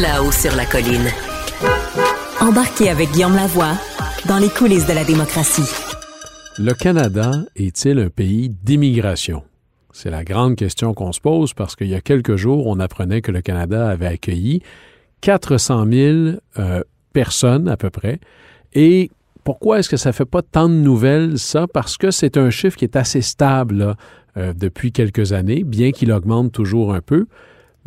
Là-haut sur la colline. Embarquez avec Guillaume Lavoie dans les coulisses de la démocratie. Le Canada est-il un pays d'immigration? C'est la grande question qu'on se pose parce qu'il y a quelques jours, on apprenait que le Canada avait accueilli 400 000 euh, personnes à peu près. Et pourquoi est-ce que ça ne fait pas tant de nouvelles, ça? Parce que c'est un chiffre qui est assez stable euh, depuis quelques années, bien qu'il augmente toujours un peu.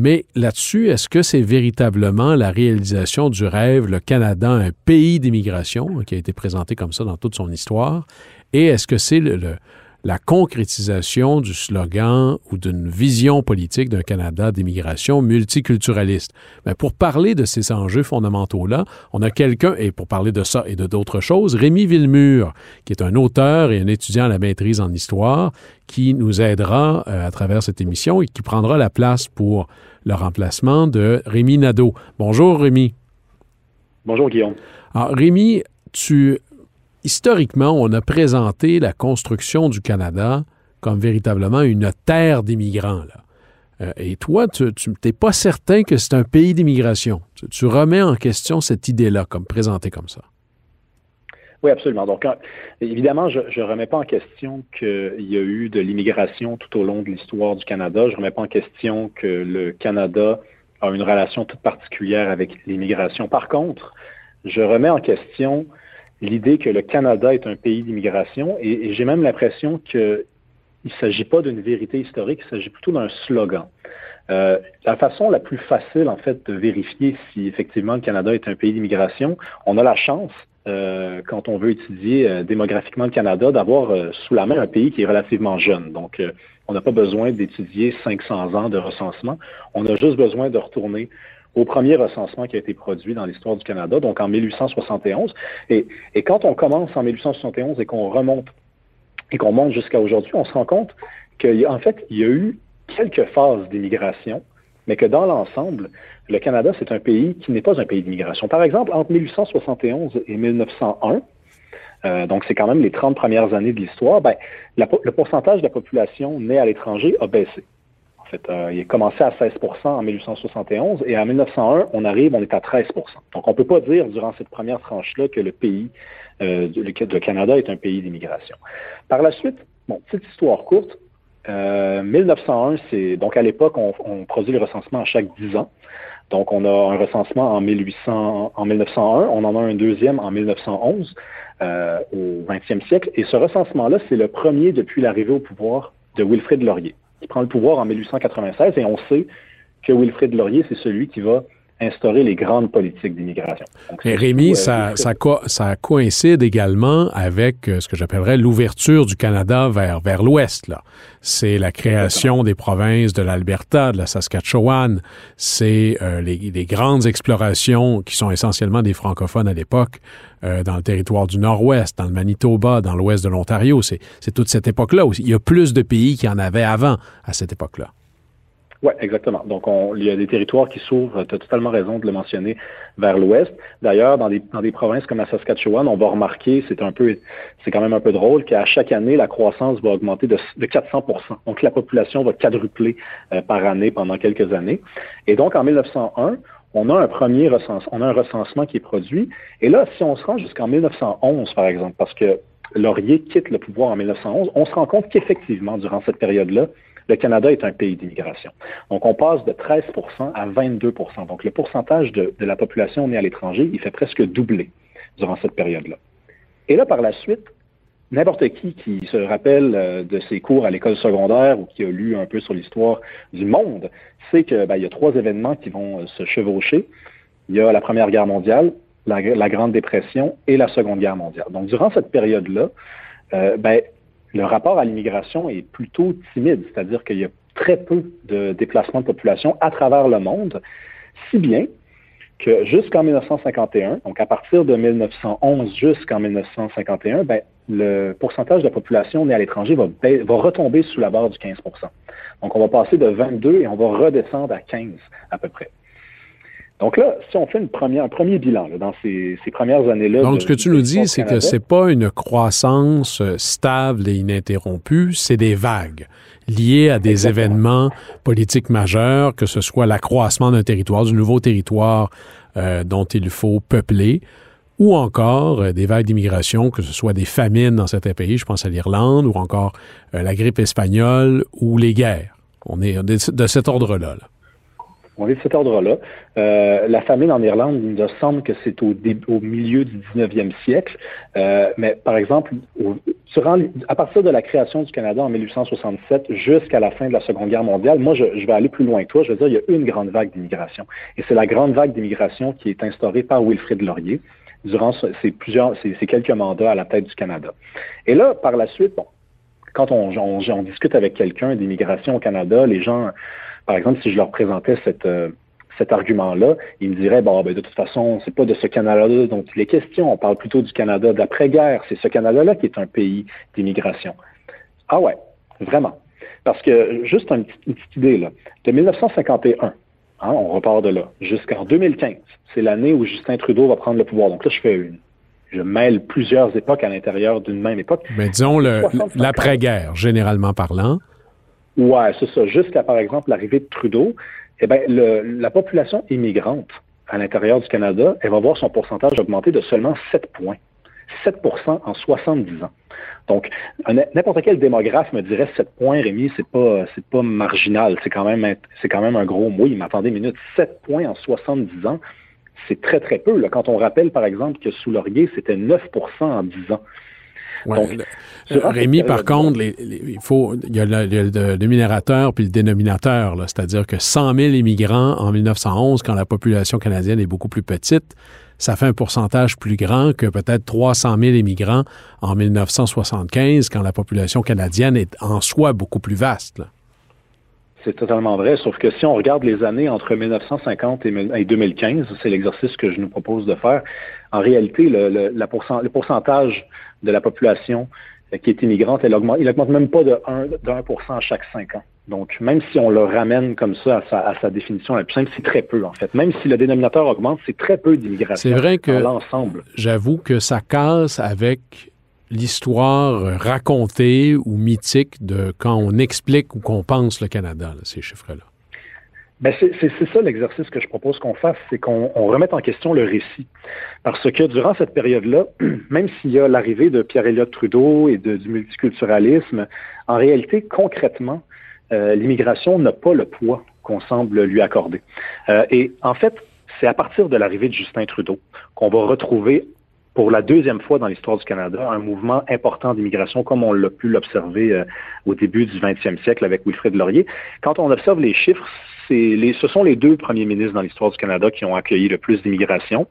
Mais là-dessus, est-ce que c'est véritablement la réalisation du rêve, le Canada, un pays d'immigration, qui a été présenté comme ça dans toute son histoire? Et est-ce que c'est le, le, la concrétisation du slogan ou d'une vision politique d'un Canada d'immigration multiculturaliste. Mais pour parler de ces enjeux fondamentaux-là, on a quelqu'un, et pour parler de ça et de d'autres choses, Rémi Villemur, qui est un auteur et un étudiant à la maîtrise en histoire, qui nous aidera euh, à travers cette émission et qui prendra la place pour le remplacement de Rémi Nadeau. Bonjour Rémi. Bonjour Guillaume. Alors Rémi, tu historiquement, on a présenté la construction du Canada comme véritablement une terre d'immigrants. Euh, et toi, tu n'es pas certain que c'est un pays d'immigration. Tu, remets en question cette idée-là, comme présentée comme ça. Oui, absolument. Donc, évidemment, je ne remets pas en question qu'il y a eu de l'immigration tout au long de l'histoire du Canada. Je ne remets pas en question que le Canada a une relation toute particulière avec l'immigration. Par contre, je remets en question l'idée que le Canada est un pays d'immigration et, et j'ai même l'impression qu'il ne s'agit pas d'une vérité historique, il s'agit plutôt d'un slogan. Euh, la façon la plus facile, en fait, de vérifier si effectivement le Canada est un pays d'immigration, on a la chance, euh, quand on veut étudier euh, démographiquement le Canada, d'avoir euh, sous la main un pays qui est relativement jeune. Donc, euh, on n'a pas besoin d'étudier 500 ans de recensement. On a juste besoin de retourner au premier recensement qui a été produit dans l'histoire du Canada, donc en 1871. Et, quand on commence en 1871 et qu'on remonte et qu'on monte jusqu'à aujourd'hui, on se rend compte qu'en fait, il y a eu quelques phases d'immigration, mais que dans l'ensemble, le Canada, c'est un pays qui n'est pas un pays d'immigration. Par exemple, entre 1871 et 1901, euh, donc c'est quand même les 30 premières années de l'histoire, ben, le pourcentage de la population née à l'étranger a baissé. Fait, euh, il a commencé à 16% en 1871 et en 1901, on arrive, on est à 13% Donc on ne peut pas dire durant cette première tranche-là que le pays, euh, le, Canada est un pays d'immigration. Par la suite, bon, petite histoire courte, euh, 1901, c'est donc à l'époque, on, on, produit le recensement à chaque 10 ans. Donc, on a un recensement en, 1800, en 1901, on en a un deuxième en 1911, euh, au 20e siècle. Et ce recensement-là, c'est le premier depuis l'arrivée au pouvoir de Wilfrid Laurier, prend le pouvoir en 1896. Et on sait que Wilfrid Laurier, c'est celui qui va instaurer les grandes politiques d'immigration. Mais Rémi, ça, ça, co ça, coïncide également avec euh, ce que j'appellerais l'ouverture du Canada vers, vers l'ouest. C'est la création des provinces de l'Alberta, de la Saskatchewan, c'est euh, les, les, grandes explorations qui sont essentiellement des francophones à l'époque euh, dans le territoire du nord-ouest, dans le Manitoba, dans l'ouest de l'Ontario. C'est toute cette époque-là aussi. Il y a plus de pays qu'il y en avait avant à cette époque-là. Oui, exactement. Donc, on, il y a des territoires qui s'ouvrent, tu as totalement raison de le mentionner, vers l'ouest. D'ailleurs, dans des, dans des provinces comme la Saskatchewan, on va remarquer, c'est un peu, c'est quand même un peu drôle, qu'à chaque année, la croissance va augmenter de, de 400% Donc, la population va quadrupler euh, par année pendant quelques années. Et donc, en 1901, on a un premier recensement, on a un recensement qui est produit. Et là, si on se rend jusqu'en 1911, par exemple, parce que Laurier quitte le pouvoir en 1911, on se rend compte qu'effectivement, durant cette période-là, le Canada est un pays d'immigration. Donc, on passe de 13% à 22% Donc, le pourcentage de, la population née à l'étranger, il fait presque doubler durant cette période-là. Et là, par la suite, n'importe qui qui se rappelle euh, de ses cours à l'école secondaire ou qui a lu un peu sur l'histoire du monde sait qu'il ben, y a trois événements qui vont euh, se chevaucher. Il y a la Première Guerre mondiale, la, la Grande Dépression et la Seconde Guerre mondiale. Donc, durant cette période-là, euh, ben, le rapport à l'immigration est plutôt timide, c'est-à-dire qu'il y a très peu de déplacements de population à travers le monde, si bien que jusqu'en 1951, donc à partir de 1911 jusqu'en 1951, ben, le pourcentage de la population née à l'étranger va, va retomber sous la barre du 15% Donc, on va passer de 22 et on va redescendre à 15 à peu près. Donc là, si on fait une première, un premier bilan dans ces, premières années-là. Donc, ce que tu nous dis, c'est que c'est pas une croissance euh, stable et ininterrompue, c'est des vagues liées à des événements politiques majeurs, que ce soit l'accroissement d'un territoire, du nouveau territoire euh, dont il faut peupler, ou encore euh, des vagues d'immigration, que ce soit des famines dans certains pays, je pense à l'Irlande, ou encore la grippe espagnole ou les guerres. On est de cet ordre-là. là on est de cet ordre-là. Euh, la famine en Irlande, il nous semble que c'est au, au, milieu du 19e siècle. Euh, mais par exemple, à partir de la création du Canada en 1867 jusqu'à la fin de la Seconde Guerre mondiale, moi, je, vais aller plus loin que toi. Je veux dire, il y a une grande vague d'immigration. Et c'est la grande vague d'immigration qui est instaurée par Wilfrid Laurier durant ces, plusieurs, ces, quelques mandats à la tête du Canada. Et là, par la suite, bon, quand on, on discute avec quelqu'un d'immigration au Canada, les gens par exemple, si je leur présentais euh, cet argument-là, ils me diraient bon, ben, de toute façon, c'est pas de ce Canada-là dont il est question. On parle plutôt du Canada d'après-guerre. C'est ce Canada-là qui est un pays d'immigration. Ah ouais, vraiment. Parce que, juste une petite, idée, là, de 1951, hein, on repart de là, jusqu'en 2015, c'est l'année où Justin Trudeau va prendre le pouvoir. Donc là, je fais une. Je mêle plusieurs époques à l'intérieur d'une même époque. Mais disons l'après-guerre, généralement parlant. Ouais, c'est ça. Jusqu'à, par exemple, l'arrivée de Trudeau, eh bien, la population immigrante à l'intérieur du Canada, elle va voir son pourcentage augmenter de seulement 7 points. 7% en 70 ans. Donc, n'importe quel démographe me dirait 7 points, Rémi, c'est pas, c'est pas marginal. C'est quand même, c'est quand même un gros mot. Il m'attendait une minute. 7 points en 70 ans, c'est très, très peu. Là. Quand on rappelle, par exemple, que sous Laurier, c'était 9% en 10 ans. Rémi, par contre, il faut, il y a le, dénominateur puis le dénominateur, c'est-à-dire que 100 000 immigrants en 1911, quand la population canadienne est beaucoup plus petite, ça fait un pourcentage plus grand que peut-être 300 000 immigrants en 1975, quand la population canadienne est en soi beaucoup plus vaste. C'est totalement vrai, sauf que si on regarde les années entre 1950 et 2015, c'est l'exercice que je nous propose de faire, en réalité, le, le pourcentage de la population euh, qui est immigrante, elle augmente, il n'augmente même pas de 1, de chaque 5 ans. Donc, même si on le ramène comme ça à sa, définition la plus simple, c'est très peu, en fait. Même si le dénominateur augmente, c'est très peu d'immigration. C'est vrai que l'ensemble. J'avoue que ça casse avec l'histoire racontée ou mythique de quand on explique ou qu'on pense le Canada, ces chiffres-là. Ben c'est ça l'exercice que je propose qu'on fasse, c'est qu'on remette en question le récit. Parce que durant cette période-là, même s'il y a l'arrivée de Pierre-Éliott Trudeau et du multiculturalisme, en réalité, concrètement, euh, l'immigration n'a pas le poids qu'on semble lui accorder. Euh, et en fait, c'est à partir de l'arrivée de Justin Trudeau qu'on va retrouver pour la deuxième fois dans l'histoire du Canada, un mouvement important d'immigration comme on l'a pu l'observer euh, au début du 20e siècle avec Wilfrid Laurier. Quand on observe les chiffres, les, ce sont les deux premiers ministres dans l'histoire du Canada qui ont accueilli le plus d'immigration.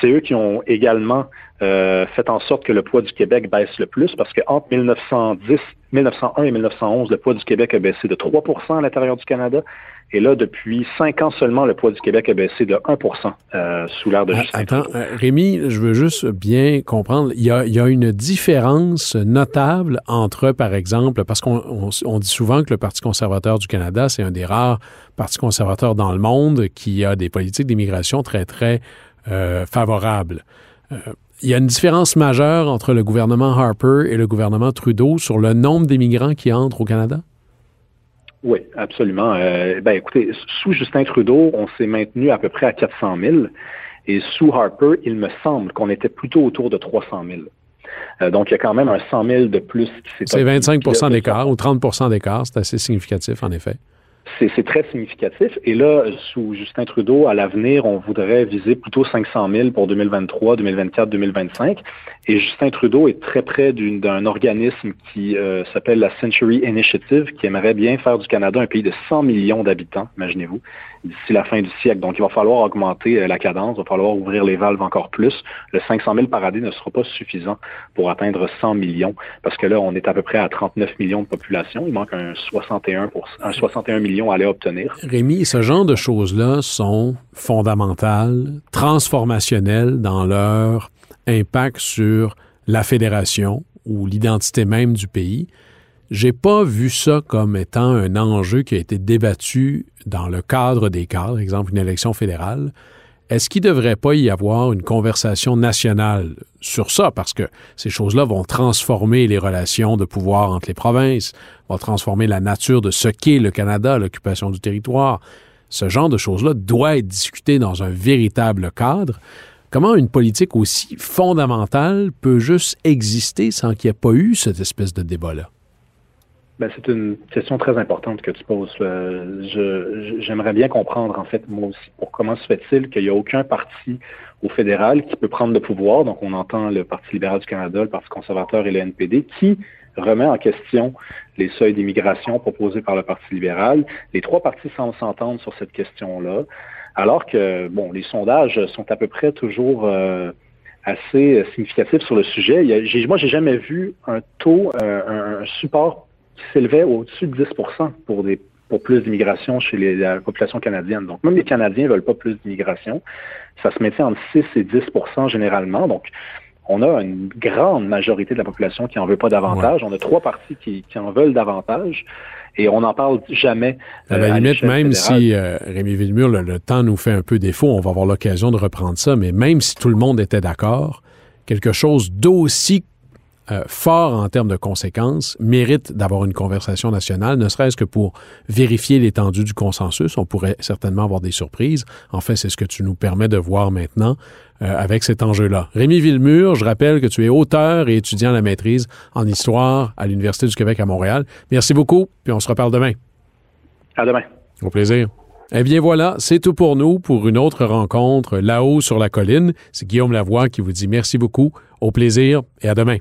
C'est eux qui ont également euh, fait en sorte que le poids du Québec baisse le plus parce qu'entre 1910, 1901 et 1911, le poids du Québec a baissé de 3% à l'intérieur du Canada et là, depuis cinq ans seulement, le poids du Québec a baissé de 1% euh, sous l'ère de ah, Justin Attends, euh, Rémi, je veux juste bien comprendre. Il y, a, une différence notable entre, par exemple, parce qu'on dit souvent que le Parti conservateur du Canada, c'est un des rares partis conservateurs dans le monde qui a des politiques d'immigration très, très euh, favorables. il y a une différence majeure entre le gouvernement Harper et le gouvernement Trudeau sur le nombre d'immigrants qui entrent au Canada? Oui, absolument. Euh, ben, écoutez, sous Justin Trudeau, on s'est maintenu à peu près à 400 000. Et sous Harper, il me semble qu'on était plutôt autour de 300 000. Euh, donc, il y a quand même un 100 000 de plus. C'est 25% d'écart ou 30% d'écart. C'est assez significatif, en effet. C'est très significatif. Et là, sous Justin Trudeau, à l'avenir, on voudrait viser plutôt 500 000 pour 2023, 2024, 2025. Et Justin Trudeau est très près d'un organisme qui euh, s'appelle la Century Initiative, qui aimerait bien faire du Canada un pays de 100 millions d'habitants, imaginez-vous. D'ici la fin du siècle. Donc, il va falloir augmenter la cadence, il va falloir ouvrir les valves encore plus. Le 500 000 par année ne sera pas suffisant pour atteindre 100 millions, parce que là, on est à peu près à 39 millions de population. Il manque un 61, pour, un 61 millions à aller obtenir. Rémi, ce genre de choses-là sont fondamentales, transformationnelles dans leur impact sur la fédération ou l'identité même du pays. J'ai pas vu ça comme étant un enjeu qui a été débattu dans le cadre des cadres, exemple une élection fédérale. Est-ce qu'il ne devrait pas y avoir une conversation nationale sur ça? Parce que ces choses-là vont transformer les relations de pouvoir entre les provinces, vont transformer la nature de ce qu'est le Canada, l'occupation du territoire. Ce genre de choses-là doit être discuté dans un véritable cadre. Comment une politique aussi fondamentale peut juste exister sans qu'il n'y ait pas eu cette espèce de débat-là? Ben, c'est une question très importante que tu poses. J'aimerais bien comprendre, en fait, moi aussi, pour comment se fait-il qu'il n'y a aucun parti au fédéral qui peut prendre le pouvoir. Donc, on entend le Parti libéral du Canada, le Parti conservateur et le NPD, qui remet en question les seuils d'immigration proposés par le Parti libéral. Les trois partis semblent s'entendre sur cette question-là, alors que, bon, les sondages sont à peu près toujours euh, assez significatifs sur le sujet. Il y moi, j'ai jamais vu un taux, euh, un support qui s'élevait au-dessus de 10 pour des pour plus d'immigration chez les, la population canadienne. Donc, même les Canadiens ne veulent pas plus d'immigration. Ça se mettait entre 6 et 10% généralement. Donc, on a une grande majorité de la population qui en veut pas davantage. On a trois partis qui, en veulent davantage. Et on n'en parle jamais. à la euh, limite, même si euh, Rémi Villemur, le, temps nous fait un peu défaut, on va avoir l'occasion de reprendre ça, mais même si tout le monde était d'accord, quelque chose d'aussi euh, fort en termes de conséquences mérite d'avoir une conversation nationale, ne serait-ce que pour vérifier l'étendue du consensus. On pourrait certainement avoir des surprises. En fait, c'est ce que tu nous permets de voir maintenant euh, avec cet enjeu-là. Rémi Villemur, je rappelle que tu es auteur et étudiant à la maîtrise en histoire à l'Université du Québec à Montréal. Merci beaucoup, puis on se reparle demain. À demain. Au plaisir. Eh bien voilà, c'est tout pour nous pour une autre rencontre là-haut sur la colline. C'est Guillaume Lavoie qui vous dit merci beaucoup, au plaisir et à demain.